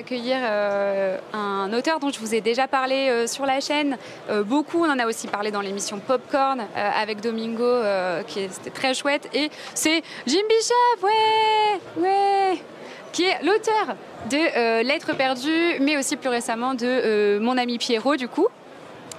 accueillir un auteur dont je vous ai déjà parlé sur la chaîne. beaucoup, on en a aussi parlé dans l'émission Popcorn avec Domingo, qui était très chouette. Et c'est Jim Bishop, ouais, ouais qui est l'auteur de Lettres perdues, mais aussi plus récemment de Mon ami Pierrot, du coup.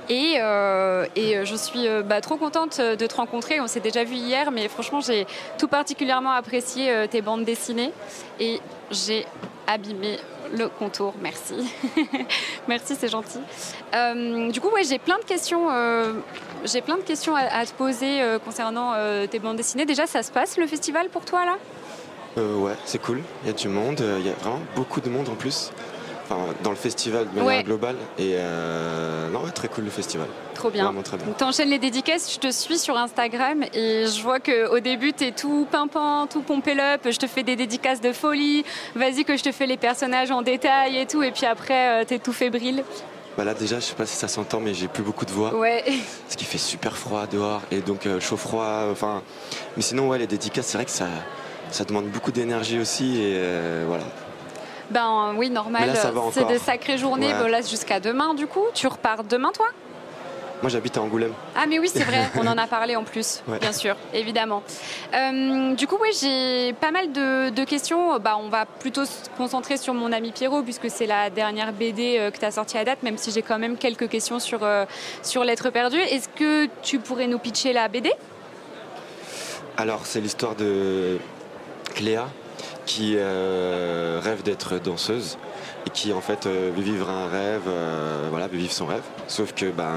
Et, euh, et, je suis bah, trop contente de te rencontrer. On s'est déjà vu hier, mais franchement, j'ai tout particulièrement apprécié tes bandes dessinées. Et j'ai abîmé le contour. Merci. Merci, c'est gentil. du coup, ouais, j'ai plein de questions. j'ai plein de questions à, te poser concernant tes bandes dessinées. Déjà, ça se passe le festival pour toi là? Ouais, c'est cool. Il y a du monde. Il y a vraiment beaucoup de monde en plus dans le festival de manière globale. Et euh, non, très cool le festival. Trop bien. Vraiment très bien. Donc t'enchaînes les dédicaces, je te suis sur Instagram et je vois qu'au début t'es tout pimpant, tout pompé up, je te fais des dédicaces de folie, vas-y que je te fais les personnages en détail et tout, et puis après euh, t'es tout fébrile. Bah là déjà, je sais pas si ça s'entend, mais j'ai plus beaucoup de voix. Ouais. Ce qui fait super froid dehors et donc euh, chaud froid. Enfin, mais sinon ouais, les dédicaces, c'est vrai que ça, ça demande beaucoup d'énergie aussi et voilà. Ben oui, normal. C'est des sacrées journées. Voilà, jusqu'à demain, du coup. Tu repars demain, toi? Moi, j'habite à Angoulême. Ah, mais oui, c'est vrai, on en a parlé en plus, bien sûr, évidemment. Euh, du coup, oui, j'ai pas mal de, questions. Bah, on va plutôt se concentrer sur mon ami Pierrot, puisque c'est la dernière BD euh, que tu as sortie à date, même si j'ai quand même quelques questions sur, euh, sur L'être perdu. Est-ce que tu pourrais nous pitcher la BD Alors, c'est l'histoire de Cléa, qui euh, rêve d'être danseuse et qui en fait euh, veut vivre un rêve, euh, voilà, veut vivre son rêve. Sauf que ben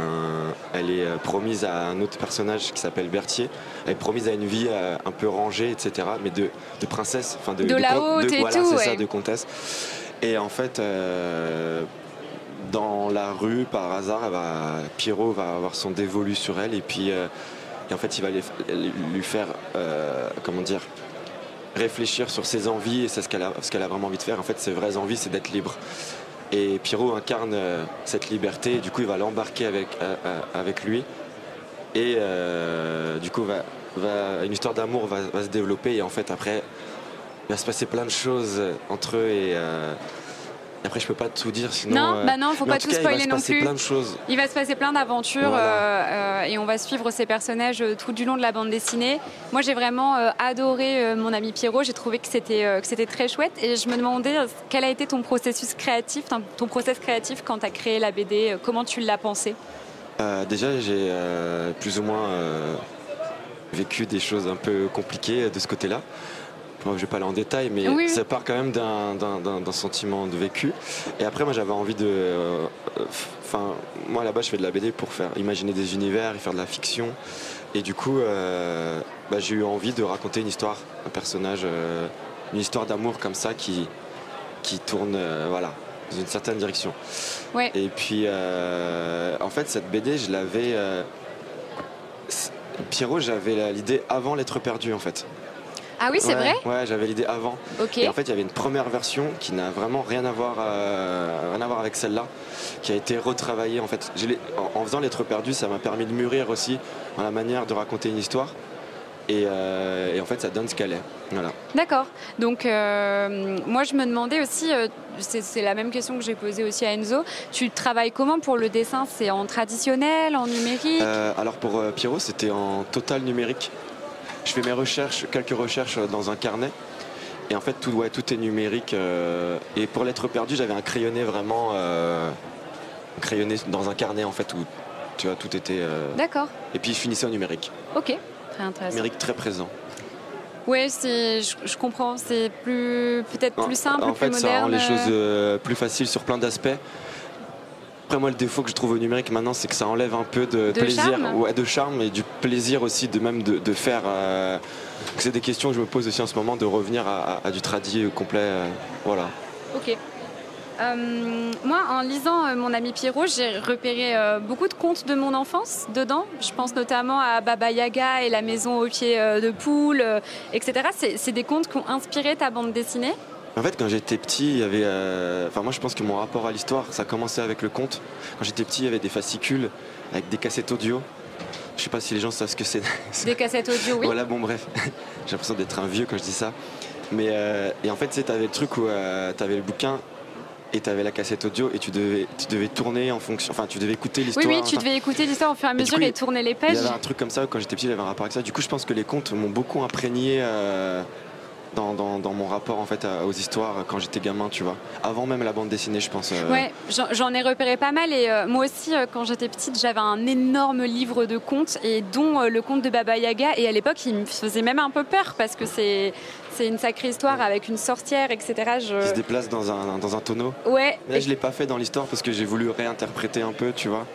elle est promise à un autre personnage qui s'appelle Berthier. Elle est promise à une vie un peu rangée, etc. Mais de, de princesse, enfin de, de, la haute et voilà, tout, ça, de comtesse. Et en fait, dans la rue, par hasard, va, Pierrot va avoir son dévolu sur elle et puis et en fait, il va lui faire, comment dire, réfléchir sur ses envies et c'est ce qu'elle a, vraiment envie de faire. En fait, ses vraies envies, c'est d'être libre. Et Pierrot incarne euh, cette liberté. Du coup, il va l'embarquer avec, euh, euh, lui. Et du coup, va, une histoire d'amour va, va, se développer. Et en fait, après, il va se passer plein de choses entre eux. Et après, je peux pas tout dire, sinon. Non, euh, bah non, faut pas tout, spoiler non plus. Il va se passer plein de choses. Il va se passer plein d'aventures euh, euh, et on va suivre ces personnages tout du long de la bande dessinée. Moi, j'ai vraiment adoré mon ami Pierrot. J'ai trouvé que c'était que c'était très chouette et je me demandais quel a été ton processus créatif, ton process créatif quand tu as créé la BD. Comment tu l'as pensé? Déjà, j'ai plus ou moins vécu des choses un peu compliquées de ce côté-là je ne vais pas aller en détail, mais ça part quand même d'un sentiment de vécu. Et après, moi, j'avais envie de. Euh, enfin, moi, là-bas, je fais de la BD pour faire imaginer des univers et faire de la fiction. Et du coup, euh, bah, j'ai eu envie de raconter une histoire, un personnage, euh, une histoire d'amour comme ça qui, qui tourne, voilà, dans une certaine direction. Et puis, en fait, cette BD, je l'avais. Pierrot, j'avais l'idée avant l'être perdu, en fait. Ah oui, c'est vrai Ouais, j'avais l'idée avant. Et en fait, il y avait une première version qui n'a vraiment rien à voir, euh, rien à voir avec celle-là, qui a été retravaillée. En fait, en, en faisant l'être perdu, ça m'a permis de mûrir aussi dans la manière de raconter une histoire. Et, euh, en fait, ça donne ce qu'elle est. Voilà. D'accord. Donc, euh, moi, je me demandais aussi, c'est la même question que j'ai posée aussi à Enzo. Tu travailles comment pour le dessin? C'est en traditionnel, en numérique? Alors, pour Pierrot, c'était en total numérique je fais mes recherches, quelques recherches dans un carnet. Et en fait, tout, ouais, tout est numérique. Euh, et pour l'être perdu, j'avais un crayonné vraiment euh, crayonné dans un carnet en fait où tu vois tout était. Euh, D'accord. Et puis je finissais en numérique. Ok, très intéressant. Numérique très présent. Oui, je, je comprends. C'est plus peut-être plus simple, en plus moderne. ça rend les choses plus faciles sur plein d'aspects. Après, moi, le défaut que je trouve au numérique maintenant, c'est que ça enlève un peu de, plaisir, charme. de charme et du plaisir aussi de même de, faire. Euh, c'est des questions que je me pose aussi en ce moment de revenir à, du tradit complet. Euh, voilà. Ok. Euh, moi, en lisant Mon ami Pierrot, j'ai repéré beaucoup de contes de mon enfance dedans. Je pense notamment à Baba Yaga et la maison au pied de poule, etc. C'est des contes qui ont inspiré ta bande dessinée? En fait, quand j'étais petit, il y avait. Euh, enfin, moi, je pense que mon rapport à l'histoire, ça commençait avec le conte. Quand j'étais petit, il y avait des fascicules avec des cassettes audio. Je sais pas si les gens savent ce que c'est. Des cassettes audio, oui. Voilà, bon, bref. J'ai l'impression d'être un vieux quand je dis ça. Mais euh, et en fait, tu avais le truc où euh, tu avais le bouquin et tu avais la cassette audio et tu devais, tu devais tourner en fonction. Enfin, tu devais écouter l'histoire. Oui, oui, tu devais écouter l'histoire au fur et à mesure et, tourner les pages. Il y avait un truc comme ça quand j'étais petit, j'avais un rapport avec ça. Du coup, je pense que les contes m'ont beaucoup imprégné. Euh, dans, dans, mon rapport en fait aux histoires quand j'étais gamin, tu vois. Avant même la bande dessinée, je pense. Euh. Ouais, j'en ai repéré pas mal et euh, moi aussi, quand j'étais petite, j'avais un énorme livre de contes et dont le conte de Baba Yaga et à l'époque, il me faisait même un peu peur parce que c'est c'est une sacrée histoire avec une sorcière, etc. Je... Qui se déplace dans un, dans un tonneau. Ouais. là, je l'ai pas fait dans l'histoire parce que j'ai voulu réinterpréter un peu, tu vois.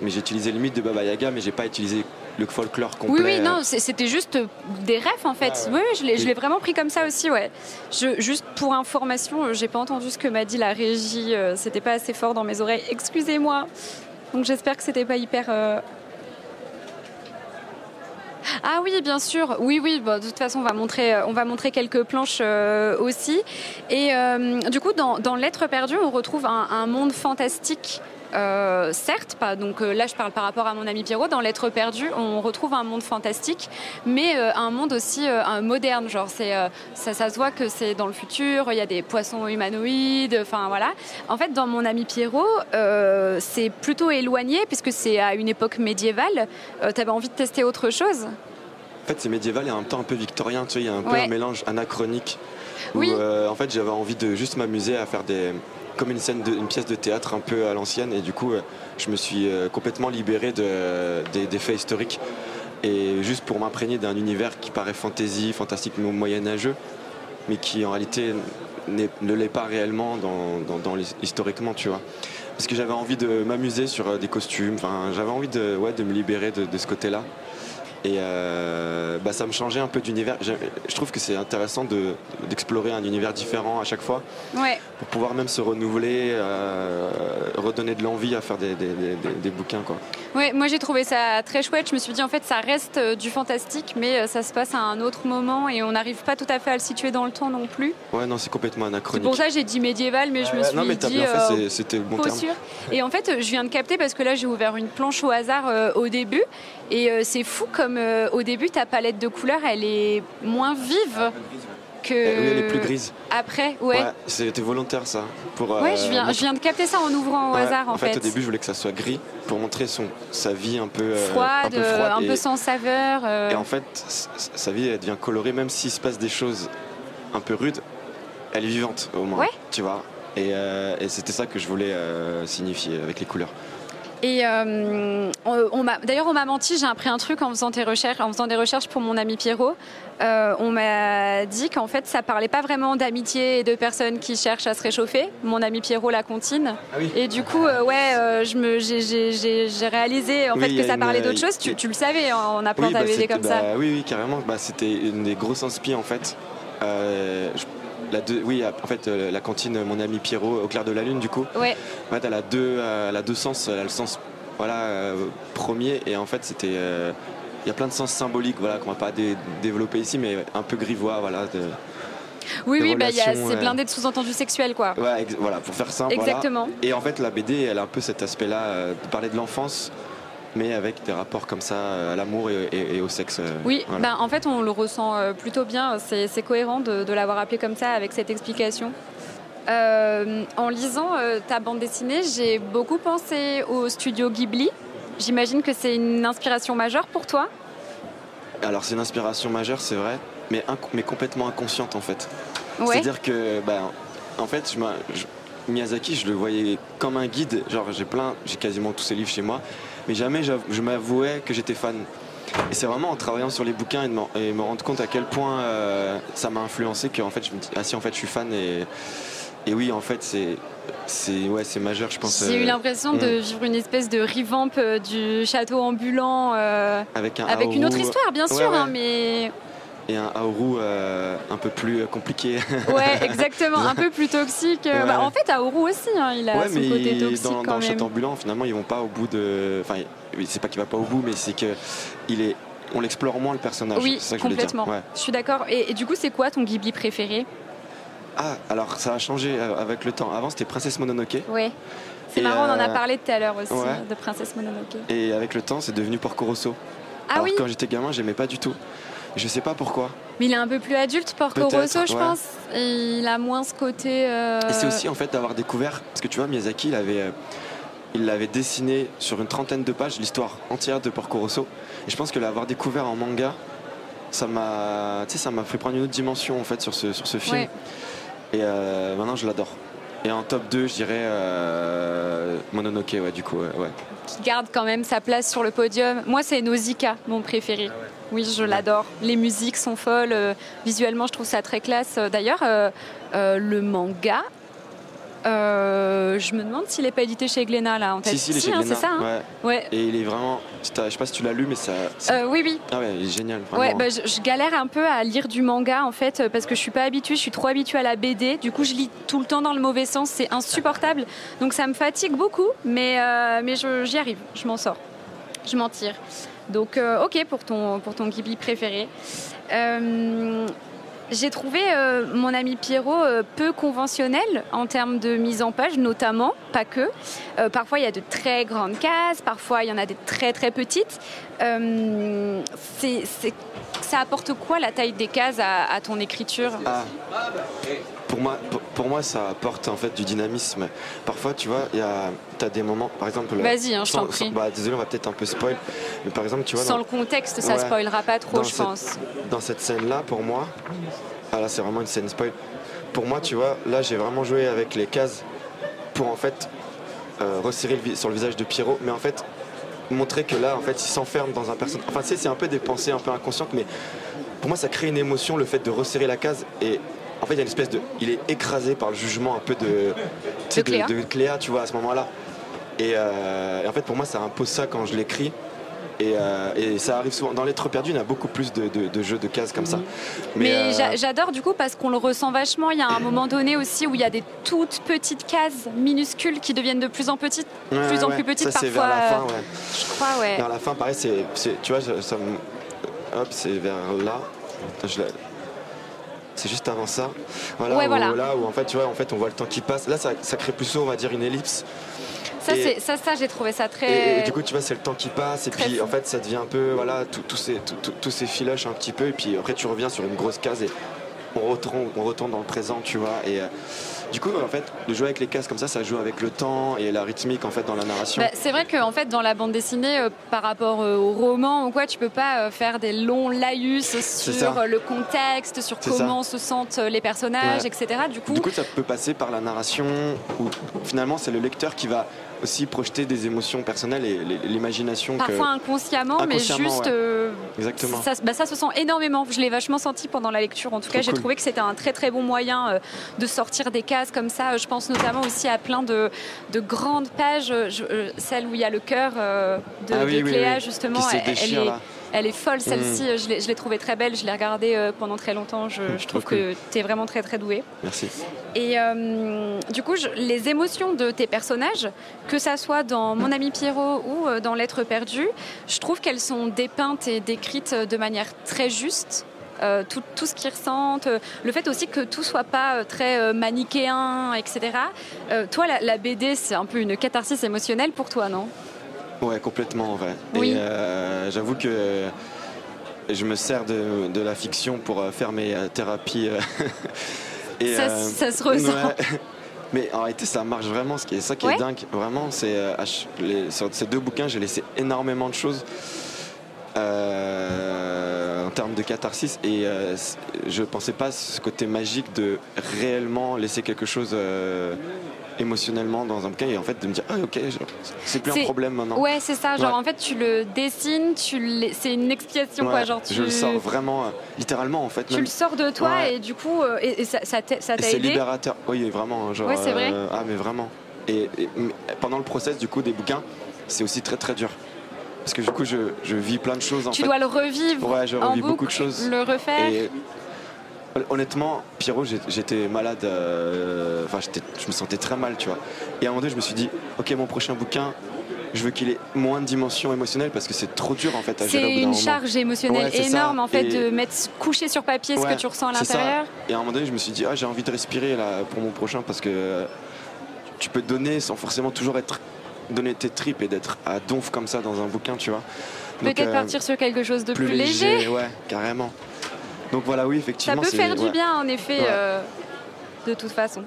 Mais j'ai utilisé le mythe de Baba Yaga, mais j'ai pas utilisé le folklore complet. Oui, oui, non, c'était juste des rêves en fait. Oui, oui, je l'ai vraiment pris comme ça aussi, ouais. Je, juste pour information, j'ai pas entendu ce que m'a dit la régie, euh, c'était pas assez fort dans mes oreilles. Excusez-moi. Donc j'espère que c'était pas hyper euh, ah oui, bien sûr. Oui, oui. de toute façon, on va montrer, euh, on va montrer quelques planches euh, aussi. Et euh, du coup, dans, dans L'être perdu, on retrouve un monde fantastique euh, certes, pas, donc euh, là je parle par rapport à mon ami Pierrot, dans L'être perdu, on retrouve un monde fantastique, mais euh, un monde aussi moderne. Genre, c'est, ça, ça se voit que c'est dans le futur, il y a des poissons humanoïdes, enfin voilà. En fait, dans mon ami Pierrot, c'est plutôt éloigné, puisque c'est à une époque médiévale. tu avais envie de tester autre chose? En fait, c'est médiéval et en même temps un peu victorien, tu sais, il y a un peu un mélange anachronique. Oui. en fait, j'avais envie de juste m'amuser à faire des comme une scène, pièce de théâtre un peu à l'ancienne. Et du coup, euh, je me suis euh, complètement libéré de, des, faits historiques. Et juste pour m'imprégner d'un univers qui paraît fantasy, fantastique, moyenâgeux, mais qui en réalité ne l'est pas réellement historiquement, tu vois. Parce que j'avais envie de m'amuser sur euh, des costumes, j'avais envie de, ouais, de me libérer de ce côté-là. Et euh, bah, ça me changeait un peu d'univers. Je, trouve que c'est intéressant d'explorer un univers différent à chaque fois. Pour pouvoir même se renouveler, euh, redonner de l'envie à faire des, bouquins. Quoi. Ouais, moi j'ai trouvé ça très chouette. Je me suis dit en fait ça reste euh, du fantastique, mais ça se passe à un autre moment et on n'arrive pas tout à fait à le situer dans le temps non plus. Ouais, non, c'est complètement anachronique. C'est pour ça j'ai dit médiéval, mais je me suis non, mais dit. Bien fait, c'était le bon terme. Sûr. Et en fait, je viens de capter parce que là j'ai ouvert une planche au hasard au début et c'est fou comme euh, au début, ta palette de couleurs, elle est moins vive que. Oui, elle est plus grise. Après, ouais. C'était volontaire ça. Pour, ouais, je viens, je viens de capter ça en ouvrant au hasard en, fait. au début, je voulais que ça soit gris pour montrer son, sa vie un peu euh, froide, un peu, sans saveur. Euh. Et en fait, sa vie, elle devient colorée, même s'il se passe des choses un peu rudes, elle est vivante au moins. Tu vois. Et, et c'était ça que je voulais signifier avec les couleurs. Et euh, on, d'ailleurs, on m'a menti, j'ai appris un truc en faisant, des recherches, en faisant des recherches pour mon ami Pierrot. Euh, on m'a dit qu'en fait, ça parlait pas vraiment d'amitié et de personnes qui cherchent à se réchauffer. Mon ami Pierrot la contine. Ah oui. Et du coup, euh, ouais, je me, j'ai, réalisé en fait que ça parlait d'autre chose. Tu, le savais en appelant oui, ta BD bah, comme ça. Bah, oui, oui, carrément. Bah, c'était une des grosses inspi en fait. Je oui, en fait, euh, la cantine, mon ami Pierrot, au clair de la lune, du coup. Ouais. En fait, elle a deux, euh, elle a deux sens. Elle a le sens, voilà, euh, premier, et en fait, c'était. Il y a plein de sens symboliques, voilà, qu'on va pas développer ici, mais un peu grivois, voilà. oui, oui, bah, c'est blindé de sous-entendus sexuels, quoi. Ouais, voilà, pour faire simple. Exactement. Et en fait, la BD, elle a un peu cet aspect-là, de parler de l'enfance, mais avec des rapports comme ça euh, à l'amour et, au sexe. Euh, oui, ben, en fait on le ressent euh, plutôt bien, c'est cohérent de, l'avoir appelé comme ça avec cette explication. en lisant ta bande dessinée, j'ai beaucoup pensé au studio Ghibli. J'imagine que c'est une inspiration majeure pour toi? Alors c'est une inspiration majeure, c'est vrai, mais, mais complètement inconsciente en fait. C'est-à-dire que, ben, en fait, je, Miyazaki, je le voyais comme un guide. Genre, j'ai plein, j'ai quasiment tous ses livres chez moi mais jamais je m'avouais que j'étais fan. Et c'est vraiment en travaillant sur les bouquins et, me rendre compte à quel point euh, ça m'a influencé que en fait je me dis ah si en fait je suis fan et, et oui en fait c'est c'est ouais c'est majeur je pense. J'ai eu euh, l'impression de mm. vivre une espèce de revamp euh, du château ambulant avec, un avec une autre histoire bien sûr hein, mais et un Aoru euh, un peu plus compliqué. Ouais, exactement, un peu plus toxique. Bah, en fait, Aoru aussi, hein, il a son côté toxique. Dans, dans le château ambulant, finalement, ils vont pas au bout de. Enfin, c'est pas qu'il va pas au bout, mais c'est que il est. On l'explore moins le personnage. Oui, ça que complètement. Je, suis d'accord. Et, du coup, c'est quoi ton Ghibli préféré? Ah, alors ça a changé euh, avec le temps. Avant, c'était Princesse Mononoke. Oui. C'est marrant, on en a euh, parlé tout à l'heure aussi de Princesse Mononoke. Et avec le temps, c'est devenu Porco Rosso. Ah oui. Quand j'étais gamin, j'aimais pas du tout. Je sais pas pourquoi. Mais il est un peu plus adulte, Porco Rosso, je pense. il a moins ce côté. Euh, et c'est aussi en fait d'avoir découvert, parce que tu vois, Miyazaki, il avait. Euh, il l'avait dessiné sur une trentaine de pages, l'histoire entière de Porco Rosso. Et je pense que l'avoir découvert en manga, ça m'a, ça m'a fait prendre une autre dimension en fait sur ce, sur ce film. Et euh, maintenant, je l'adore. Et en top 2, je dirais euh, Mononoke, ouais, du coup. Ouais, Qui garde quand même sa place sur le podium. Moi, c'est Nausicaa, mon préféré. Ah oui, je l'adore. Les musiques sont folles. Euh, visuellement, je trouve ça très classe. D'ailleurs, le manga euh, je me demande s'il n'est pas édité chez Glénat là en tête. Si, si, hein, c'est ça. Hein ouais. Et il est vraiment. Je sais pas si tu l'as lu, mais ça. Euh, oui, oui. Ah ouais, il est génial. Ouais, bah, je, galère un peu à lire du manga en fait parce que je suis pas habituée, je suis trop habituée à la BD. Du coup, je lis tout le temps dans le mauvais sens, c'est insupportable. Donc ça me fatigue beaucoup, mais euh, mais j'y arrive, je m'en sors, je m'en tire. Donc ok pour ton pour ton Ghibli préféré. J'ai trouvé euh, mon ami Pierrot euh, peu conventionnel en termes de mise en page, notamment, pas que. Euh, parfois, il y a de très grandes cases, parfois, il y en a des très très petites. Ça apporte quoi la taille des cases à, ton écriture ah. pour, moi, pour, moi, ça apporte en fait du dynamisme. Parfois, tu vois, il y a as des moments, par exemple. Vas-y, hein, je t'en prie. Bah, désolé, on va peut-être un peu spoil, mais par exemple, tu vois. Sans le contexte, ça spoilera pas trop, je pense. Dans cette scène-là, pour moi, ah là, c'est vraiment une scène spoil. Pour moi, tu vois, là, j'ai vraiment joué avec les cases pour en fait euh, resserrer sur le visage de Pierrot, mais en fait montrer que là, en fait, il s'enferme dans un personnage. Enfin, c'est un peu des pensées un peu inconscientes, mais pour moi, ça crée une émotion le fait de resserrer la case et en fait, il y a une espèce de. Il est écrasé par le jugement un peu de. De Cléa. tu vois, à ce moment-là. Et, euh, et, en fait, pour moi, ça impose ça quand je l'écris. Euh, et, ça arrive souvent. Dans Lettres perdues, il y a beaucoup plus de, jeux de cases comme ça. Mais, euh, j'adore du coup parce qu'on le ressent vachement. Il y a un moment donné aussi où il y a des toutes petites cases minuscules qui deviennent de plus en petites, plus en plus petites ça, parfois. Vers la fin, ouais. Je crois, ouais. Vers la fin, pareil, c'est, tu vois, ça hop, c'est vers là. c'est juste avant ça. Voilà, ouais, où, voilà. là où en fait, tu vois, en fait, on voit le temps qui passe. Là, ça, ça crée plutôt, on va dire, une ellipse. Ça, ça, j'ai trouvé ça très. Et, du coup, tu vois, c'est le temps qui passe, et puis en fait, ça devient un peu, voilà, tous ces, tous ces filoches un petit peu, et puis après, tu reviens sur une grosse case et on retourne, on retourne dans le présent, tu vois. Et euh, du coup, en fait, de jouer avec les cases comme ça, ça joue avec le temps et la rythmique en fait dans la narration. Bah, c'est vrai qu'en en fait, dans la bande dessinée, euh, par rapport euh, au roman ou quoi, tu peux pas faire des longs laïus sur le contexte, sur comment se sentent les personnages, etc. Du coup, du coup, ça peut passer par la narration où finalement, c'est le lecteur qui va aussi projeter des émotions personnelles et l'imagination. Parfois inconsciemment, mais juste. Euh, Exactement. Bah, ça, se sent énormément. Je l'ai vachement senti pendant la lecture. En tout cas, j'ai trouvé que c'était un très très bon moyen euh, de sortir des cases comme ça. Je pense notamment aussi à plein de, de grandes pages, euh, celle où il y a le cœur de, ah Cléa, justement. elle, est, elle est folle celle-ci, mm. je l'ai trouvée très belle, je l'ai regardée euh, pendant très longtemps, je, trouve que tu es vraiment très très douée. Merci. Et euh, du coup, les émotions de tes personnages, que ça soit dans Mon ami Pierrot ou euh, dans L'être perdu, je trouve qu'elles sont dépeintes et décrites de manière très juste. Tout, tout, ce qu'ils ressentent, le fait aussi que tout soit pas très manichéen, etc. toi, la, la BD, c'est un peu une catharsis émotionnelle pour toi, non? Ouais, complètement en vrai. Et euh, j'avoue que je me sers de, la fiction pour euh, faire mes euh, thérapies. et, ça, se ressent. Mais en réalité, ça marche vraiment. Ce qui est ça qui est dingue, vraiment, c'est sur ces deux bouquins, j'ai laissé énormément de choses en termes de catharsis et je pensais pas ce côté magique de réellement laisser quelque chose émotionnellement dans un bouquin et en fait de me dire ah ok c'est plus un problème maintenant. Ouais c'est ça genre en fait tu le dessines tu c'est une expiation quoi genre tu... je le sors vraiment euh, littéralement en fait tu le sors de toi et du coup euh, et, ça ça t'a aidé c'est libérateur. Oui vraiment genre vrai. Euh, ah mais vraiment. Et, pendant le process du coup des bouquins c'est aussi très très dur parce que du coup je, je vis plein de choses en tu dois le revivre ouais je revis beaucoup de choses le refaire Honnêtement, Pierrot, j'étais malade. Euh, enfin, je me sentais très mal, tu vois. Et à un moment donné, je me suis dit, ok, mon prochain bouquin, je veux qu'il ait moins de dimension émotionnelle parce que c'est trop dur en fait à gérer. C'est une charge émotionnelle énorme en fait de mettre coucher sur papier ce que tu ressens à l'intérieur. Et à un moment donné, je me suis dit, ah, j'ai envie de respirer là pour mon prochain parce que tu peux donner sans forcément toujours être donner tes tripes et d'être à donf comme ça dans un bouquin, tu vois. Peut-être partir sur quelque chose de plus, léger. Ouais, carrément. Donc voilà, oui, effectivement. Ça peut faire du bien, en effet, de toute façon.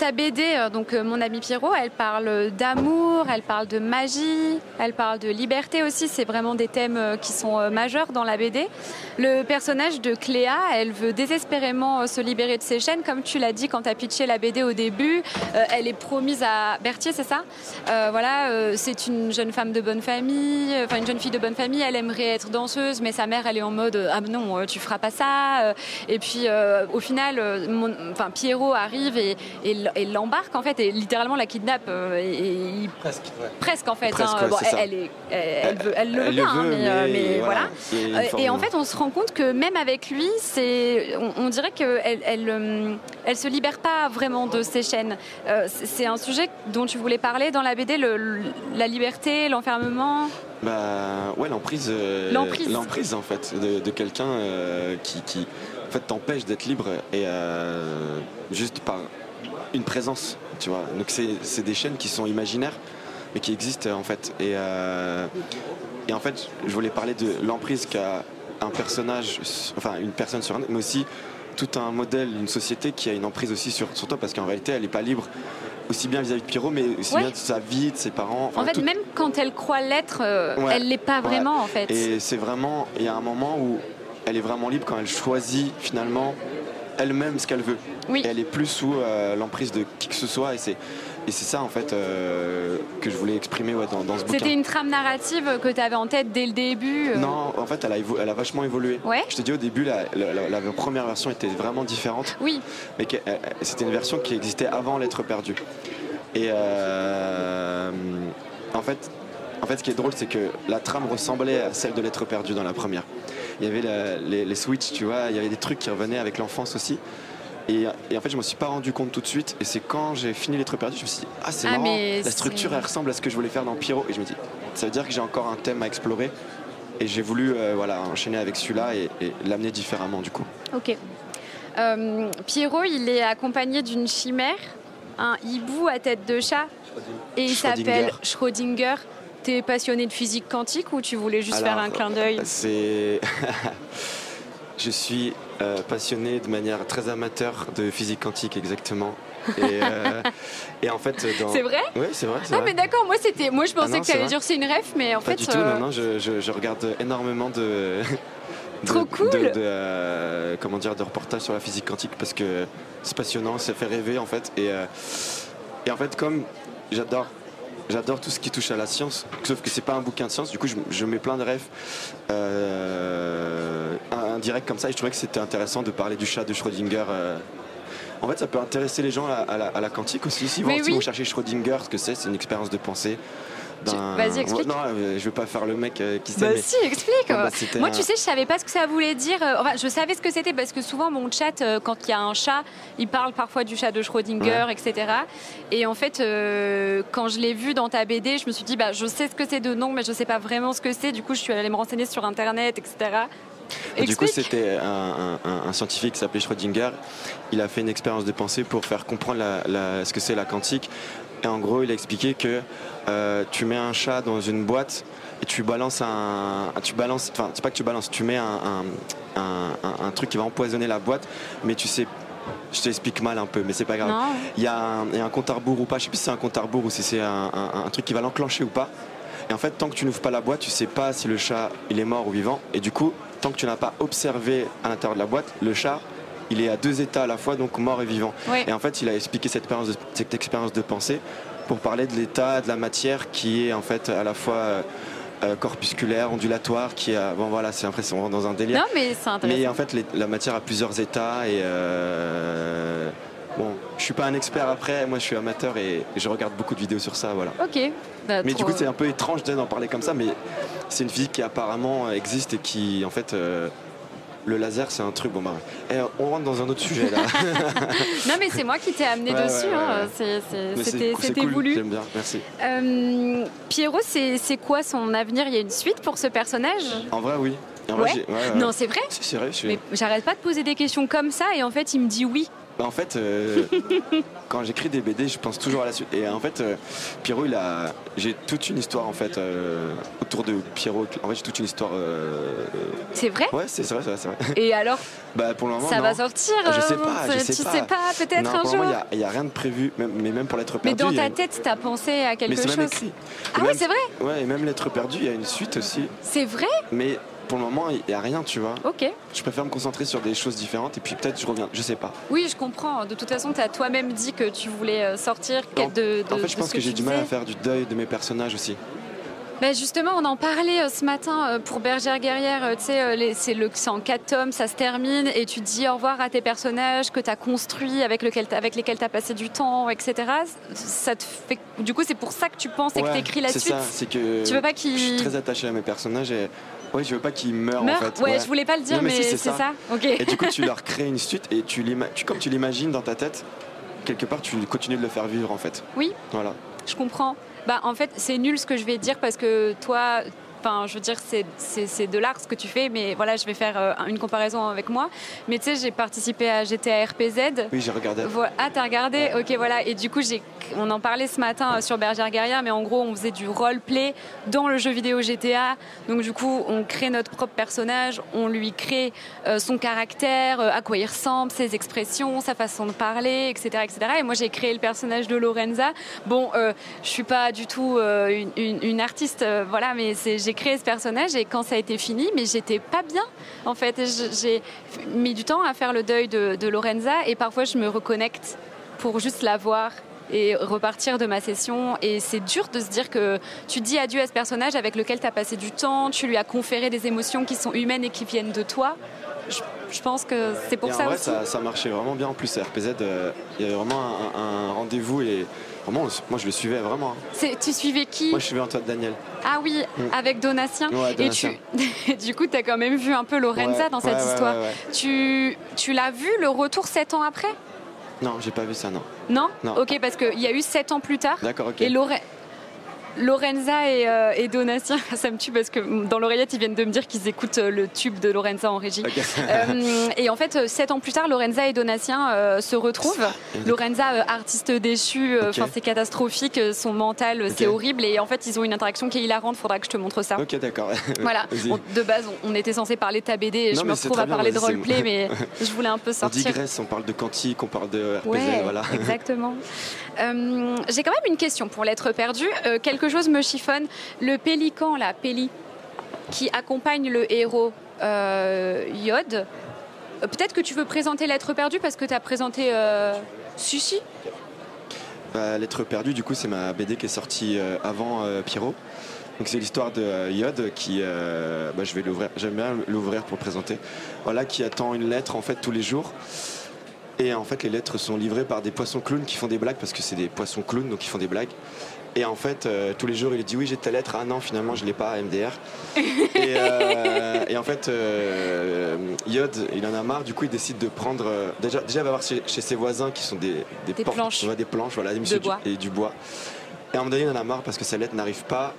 Ta BD, euh, donc euh, mon ami Pierrot, elle parle d'amour, elle parle de magie, elle parle de liberté aussi. C'est vraiment des thèmes euh, qui sont majeurs dans la BD. Le personnage de Cléa, elle veut désespérément se libérer de ses chaînes, comme tu l'as dit quand tu as pitché la BD au début. Elle est promise à Berthier, c'est ça? Voilà, c'est une jeune femme de bonne famille, enfin une jeune fille de bonne famille. Elle aimerait être danseuse, mais sa mère, elle est en mode ah non, tu feras pas ça. Et puis au final, enfin Pierrot arrive et, et et l'embarque en fait et littéralement la kidnappe euh, et, presque presque en fait hein. elle, est, elle, veut, elle, le veut bien hein, mais, voilà, euh, et, en fait on se rend compte que même avec lui c'est on, dirait qu'elle elle, elle, euh, elle, se libère pas vraiment de ses chaînes. C'est un sujet dont tu voulais parler dans la BD le, la liberté l'enfermement? Bah ouais l'emprise l'emprise. en fait de, quelqu'un qui, qui en fait t'empêche d'être libre et juste par une présence, tu vois. Donc c'est des chaînes qui sont imaginaires, mais qui existent en fait. Et, euh, et en fait, je voulais parler de l'emprise qu'a un personnage, enfin une personne sur un, mais aussi tout un modèle, une société qui a une emprise aussi sur, sur toi, parce qu'en réalité, elle n'est pas libre aussi bien vis-à-vis de Pierrot, mais aussi bien de sa vie, de ses parents. En fait, même quand elle croit l'être, euh, elle l'est pas vraiment, en fait. Et c'est vraiment, il y a un moment où elle est vraiment libre quand elle choisit finalement elle-même ce qu'elle veut. Oui. Et elle est plus sous euh, l'emprise de qui que ce soit. Et c'est et c'est ça en fait euh, que je voulais exprimer ouais, dans, ce bouquin. C'était une trame narrative que tu avais en tête dès le début euh Non, en fait elle a, elle a vachement évolué. Ouais. Je te dis au début, la, la, première version était vraiment différente. Oui. Mais c'était une version qui existait avant l'être perdu. Et en fait, en fait, ce qui est drôle, c'est que la trame ressemblait à celle de l'être perdu dans la première il y avait les, les switches, tu vois, il y avait des trucs qui revenaient avec l'enfance aussi. Et, en fait, je me suis pas rendu compte tout de suite. Et c'est quand j'ai fini l'être perdu, je me suis dit, ah, c'est ah, marrant, la structure, elle ressemble à ce que je voulais faire dans Pyro. Et je me dis, ça veut dire que j'ai encore un thème à explorer. Et j'ai voulu euh, voilà, enchaîner avec celui-là et, l'amener différemment, du coup. Ok. Euh, Pierrot, il est accompagné d'une chimère, un hibou à tête de chat. Et il s'appelle Schrödinger. T'es passionné de physique quantique ou tu voulais juste faire un clin d'œil C'est. je suis euh, passionné de manière très amateur de physique quantique, exactement. Et, euh, en fait, c'est vrai? Oui, c'est vrai. Ah, mais d'accord, moi, c'était... moi je pensais ah que ça allait dire c'est une ref, mais en Pas fait. du tout, euh, non, non, je, regarde énormément de. Trop cool de, comment dire de reportages sur la physique quantique parce que c'est passionnant, ça fait rêver en fait et, et en fait comme j'adore J'adore tout ce qui touche à la science, sauf que c'est pas un bouquin de science. Du coup, je, mets plein de rêves euh, indirects comme ça. Et je trouvais que c'était intéressant de parler du chat de Schrödinger. Euh. En fait, ça peut intéresser les gens à, la, quantique aussi. Si vous, si vous cherchez Schrödinger, ce que c'est, c'est une expérience de pensée. Vas-y, explique. Non, euh, je veux pas faire le mec euh, qui sait. Bah, si, explique. Bah, Moi, tu sais, je savais pas ce que ça voulait dire. Euh, enfin, je savais ce que c'était parce que souvent, mon chat, quand il y a un chat, il parle parfois du chat de Schrödinger, etc. Et en fait, quand je l'ai vu dans ta BD, je me suis dit, bah, je sais ce que c'est de nom, mais je sais pas vraiment ce que c'est. Du coup, je suis allée me renseigner sur Internet, etc. Bah, du coup, c'était un, scientifique qui s'appelait Schrödinger. Il a fait une expérience de pensée pour faire comprendre ce que c'est la quantique. Et en gros, il a expliqué que euh, tu mets un chat dans une boîte et tu balances un. Tu balances. Enfin, c'est pas que tu balances, tu mets un, un, truc qui va empoisonner la boîte, mais tu sais je t'explique mal un peu, mais c'est pas grave. Il y, a un, compte à rebours ou pas, je sais plus si c'est un compte à rebours ou si c'est un, truc qui va l'enclencher ou pas. Et en fait, tant que tu n'ouvres pas la boîte, tu sais pas si le chat il est mort ou vivant. Et du coup, tant que tu n'as pas observé à l'intérieur de la boîte, le chat il est à deux états à la fois, donc mort et vivant. Et en fait, il a expliqué cette expérience de, cette expérience de pensée pour parler de l'état de la matière qui est en fait à la fois euh, euh, corpusculaire, ondulatoire, qui a bon voilà, c'est impressionnant dans un délire. Non, mais c'est intéressant. Mais en fait, la matière a plusieurs états et euh, bon, je suis pas un expert après, moi je suis amateur et, je regarde beaucoup de vidéos sur ça, voilà. Ok. Bah, mais du coup, c'est un peu étrange d'en parler comme ça, mais c'est une physique qui apparemment existe et qui en fait le laser, c'est un truc. Bon, bah, eh, on rentre dans un autre sujet là. non, mais c'est moi qui t'ai amené dessus. Hein. C'était voulu. J'aime bien, merci. Euh, Pierrot, c'est quoi son avenir? Il y a une suite pour ce personnage? En vrai, oui. non, c'est vrai? C'est vrai, Mais j'arrête pas de poser des questions comme ça et en fait, il me dit oui. Bah, en fait, euh, quand j'écris des BD, je pense toujours à la suite. Et en fait, euh, Pierrot, il a, j'ai toute une histoire en fait euh, autour de Pierrot. En fait, j'ai toute une histoire. Euh, c'est vrai? Ouais, c'est vrai, c'est vrai, Et alors? Bah pour le moment, ça va sortir. Je sais pas, je sais tu pas. sais pas, peut-être un jour? Il n'y a, rien de prévu, mais même pour l'être perdu. Mais dans ta tête, t'as pensé à quelque mais chose? Même écrit. Ah ouais, c'est vrai? Ouais, et même l'être perdu, il y a une suite aussi. C'est vrai? Mais pour le moment, il n'y a rien, tu vois. Ok. Je préfère me concentrer sur des choses différentes et puis peut-être je reviens, je sais pas. Oui, je comprends. De toute façon, tu as toi-même dit que tu voulais euh, sortir de, En fait, je pense que, j'ai du mal à faire du deuil de mes personnages aussi. Ben justement, on en parlait euh, ce matin euh, pour Bergère Guerrière. Tu sais, c'est en quatre tomes, ça se termine et tu dis au revoir à tes personnages que tu as construits, avec, lequel avec lesquels tu as passé du temps, etc. Ça te fait... Du coup, c'est pour ça que tu penses et que tu écris la suite. C'est ça, c'est que tu veux pas je suis très attaché à mes personnages et oui, je veux pas qu'ils meurent, en fait. Ouais, je voulais pas le dire, mais, c'est ça. Et du coup, tu leur crées une suite et tu, tu comme tu l'imagines dans ta tête, quelque part, tu continues de le faire vivre, en fait. Oui. Voilà. Je comprends. Bah, en fait, c'est nul ce que je vais dire parce que toi, Enfin, je veux dire, c'est de l'art ce que tu fais, mais voilà, je vais faire euh, une comparaison avec moi. Mais tu sais, j'ai participé à GTA RPZ. Oui, j'ai regardé. Ah, t'as regardé? Ok, voilà. Et du coup, on en parlait ce matin euh, sur Bergère Guerrière, mais en gros, on faisait du roleplay dans le jeu vidéo GTA. Donc, du coup, on crée notre propre personnage, on lui crée euh, son caractère, à quoi il ressemble, ses expressions, sa façon de parler, etc. etc. Et moi, j'ai créé le personnage de Lorenza. Bon, je suis pas du tout une, une, artiste, voilà, mais j'ai j'ai créé ce personnage et quand ça a été fini, mais j'étais pas bien en fait. J'ai mis du temps à faire le deuil de, Lorenza et parfois je me reconnecte pour juste la voir et repartir de ma session. Et c'est dur de se dire que tu dis adieu à ce personnage avec lequel tu as passé du temps, tu lui as conféré des émotions qui sont humaines et qui viennent de toi. Je, pense que c'est pour ça vrai, aussi. Ça, ça marchait vraiment bien en plus. RPZ, euh, il y avait vraiment un, un rendez-vous et Moi je le suivais vraiment. Hein. Tu suivais qui Moi je suivais Antoine Daniel. Ah oui, mm. avec Donatien. Et tu, du coup, tu as quand même vu un peu Lorenza dans cette histoire. tu, tu l'as vu le retour sept ans après? Non, j'ai pas vu ça, non. Non, non. Ok, parce qu'il y a eu sept ans plus tard. D'accord, ok. Et Lorenza euh, et, Donatien, ça me tue parce que dans l'oreillette, ils viennent de me dire qu'ils écoutent euh, le tube de Lorenza en régie. Euh, et en fait, sept ans plus tard, Lorenza et Donatien se retrouvent. Lorenza, artiste déchu, enfin c'est catastrophique, son mental, c'est horrible. Et en fait, ils ont une interaction qui est hilarante. Faudra que je te montre ça. Ok, d'accord. voilà. de base, on, était censé parler de ta BD. Et je me retrouve à parler de roleplay, mais je voulais un peu sortir. On digresse, on parle de quantique, on parle de RPZ, ouais, voilà. Exactement. J'ai quand même une question pour l'être perdu. Quelque chose me chiffonne. Le pélican, la Péli, qui accompagne le héros euh, Yod, euh, peut-être que tu veux présenter l'être perdu parce que tu as présenté euh, Sushi? Bah, L'être perdu, du coup, c'est ma BD qui est sortie avant Pierrot. Donc c'est l'histoire de Yod qui, bah, je vais l'ouvrir, j'aime bien l'ouvrir pour le présenter. Voilà, qui attend une lettre en fait tous les jours. Et en fait, les lettres sont livrées par des poissons clowns qui font des blagues parce que c'est des poissons clowns, donc ils font des blagues. Et en fait, euh, tous les jours, il dit oui, j'ai ta lettre. Ah non, finalement, je l'ai pas, MDR. Euh, et, en fait, euh, Yod, il en a marre. Du coup, il décide de prendre. déjà, déjà, il va voir chez, ses voisins qui sont des, des, planches. des planches, voilà, des bois. et du bois. Et à un moment donné, il en a marre parce que sa lettre n'arrive pas.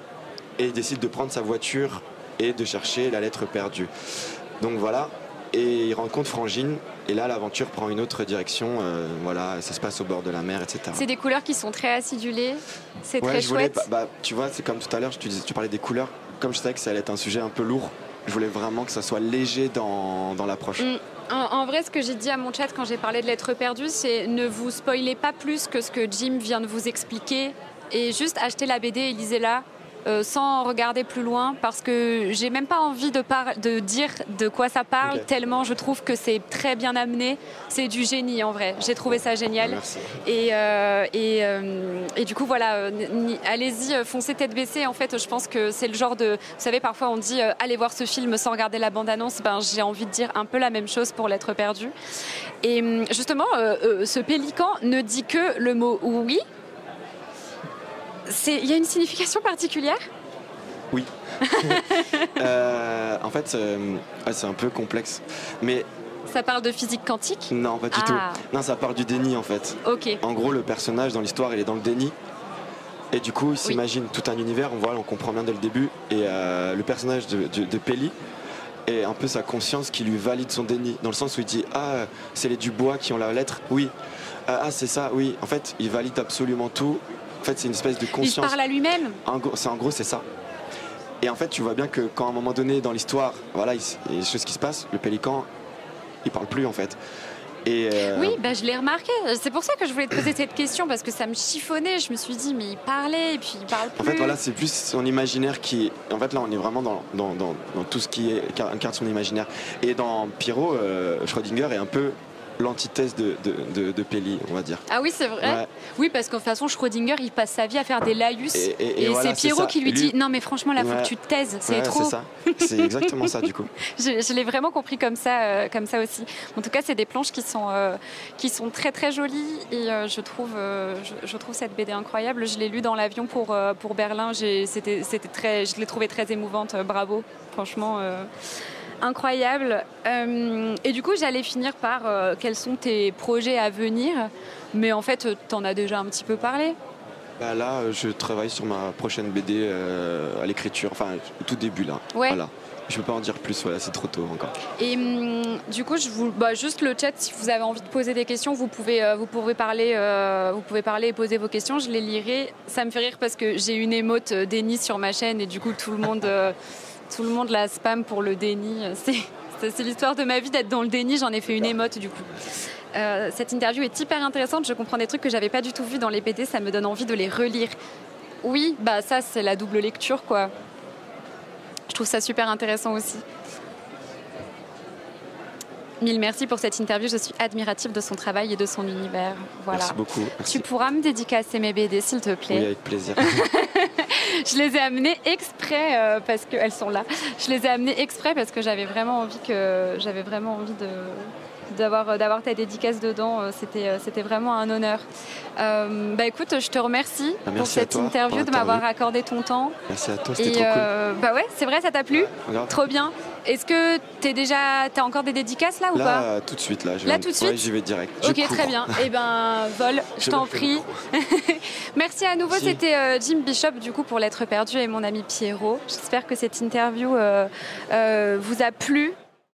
Et il décide de prendre sa voiture et de chercher la lettre perdue. Donc voilà. Et il rencontre Frangine et là, l'aventure prend une autre direction. Euh, voilà, ça se passe au bord de la mer, etc. C'est des couleurs qui sont très acidulées. C'est très chouette. bah, tu vois, c'est comme tout à l'heure, tu, tu parlais des couleurs. Comme je savais que ça allait être un sujet un peu lourd, je voulais vraiment que ça soit léger dans, dans l'approche. Mm. En, vrai, ce que j'ai dit à mon chat quand j'ai parlé de l'être perdu, c'est ne vous spoilez pas plus que ce que Jim vient de vous expliquer et juste achetez la BD et lisez-la. Euh, sans regarder plus loin parce que j'ai même pas envie de, de, dire de quoi ça parle tellement je trouve que c'est très bien amené. C'est du génie en vrai. J'ai trouvé ça génial. Et, euh, et, euh, et, du coup voilà, allez-y, foncez tête baissée. En fait, je pense que c'est le genre de, vous savez, parfois on dit allez voir ce film sans regarder la bande-annonce. Ben j'ai envie de dire un peu la même chose pour l'être perdu. Et justement, ce pélican ne dit que le mot oui il y a une signification particulière? Oui. Euh, en fait, euh, c'est un peu complexe. Mais ça parle de physique quantique? Non, pas du tout. Ah. Non, ça parle du déni en fait. Ok. En gros, le personnage dans l'histoire, il est dans le déni. Et du coup, il s'imagine tout un univers, on voit, on comprend bien dès le début. Et euh, le personnage de, de, de Pelli est un peu sa conscience qui lui valide son déni. Dans le sens où il dit Ah, c'est les Dubois qui ont la lettre Oui. Ah, c'est ça, oui. En fait, il valide absolument tout En fait, c'est une espèce de conscience. Il parle à lui-même. C'est en gros, c'est ça. Et en fait, tu vois bien que quand à un moment donné dans l'histoire, voilà, il y a des choses qui se passent, le pélican, il parle plus en fait. Euh, oui, bah, je l'ai remarqué. C'est pour ça que je voulais te poser cette question parce que ça me chiffonnait. Je me suis dit, mais il parlait et puis il parle plus. En fait, voilà, c'est plus son imaginaire qui. En fait, là, on est vraiment dans, dans, dans, tout ce qui est, incarne son imaginaire. Et dans Pierrot, euh, Schrödinger est un peu l'antithèse de, de, de, Pelli, on va dire. Ah oui, c'est vrai. Oui, parce qu'en façon, Schrödinger, il passe sa vie à faire des laïus. Et, c'est Pierrot qui lui, dit Non, mais franchement, là, faut que tu te taises, c'est trop. C'est ça. C'est exactement ça, du coup. je, l'ai vraiment compris comme ça, euh, comme ça aussi. En tout cas, c'est des planches qui sont, euh, qui sont très, très jolies. Et euh, je, trouve, je, trouve cette BD incroyable. Je l'ai lu dans l'avion pour, pour Berlin. C'était très, je l'ai trouvée très émouvante. bravo. Franchement incroyable. Euh, et du coup, j'allais finir par euh, quels sont tes projets à venir? Mais en fait, tu en as déjà un petit peu parlé. Bah là, je travaille sur ma prochaine BD euh, à l'écriture, enfin, au tout début là. Ouais. Voilà. Je ne peux pas en dire plus, voilà, c'est trop tôt encore. Et hum, du coup, je vous, bah, juste le chat, si vous avez envie de poser des questions, vous pouvez, vous pouvez, parler, vous pouvez parler et poser vos questions. Je les lirai. Ça me fait rire parce que j'ai une émote déni sur ma chaîne et du coup, tout le monde tout le monde la spam pour le déni. C'est l'histoire de ma vie d'être dans le déni. J'en ai fait une émote du coup. Euh, cette interview est hyper intéressante. Je comprends des trucs que j'avais pas du tout vus dans les BD. Ça me donne envie de les relire. Oui, bah ça c'est la double lecture quoi. Je trouve ça super intéressant aussi. Mille merci pour cette interview. Je suis admirative de son travail et de son univers. Voilà. Merci beaucoup. Tu pourras me dédicacer mes BD, s'il te plaît. Oui, avec plaisir. je les ai amenées exprès euh, parce qu'elles sont là. Je les ai amenées exprès parce que j'avais vraiment envie que j'avais vraiment envie de d'avoir d'avoir ta dédicace dedans. Euh, c'était euh, c'était vraiment un honneur. bah écoute, je te remercie bah, pour cette interview, de m'avoir accordé ton temps. Merci à toi, c'était trop cool. Bah ouais, c'est vrai, ça t'a plu? Trop bien. Est-ce que tu es déjà as encore des dédicaces là ou pas tout de suite là. Je là tout de suite. j'y vais direct. ok, très bien. Eh ben vol, je, t'en prie. Merci à nouveau. C'était Jim Bishop du coup pour l'être perdu et mon ami Pierrot. J'espère que cette interview vous a plu.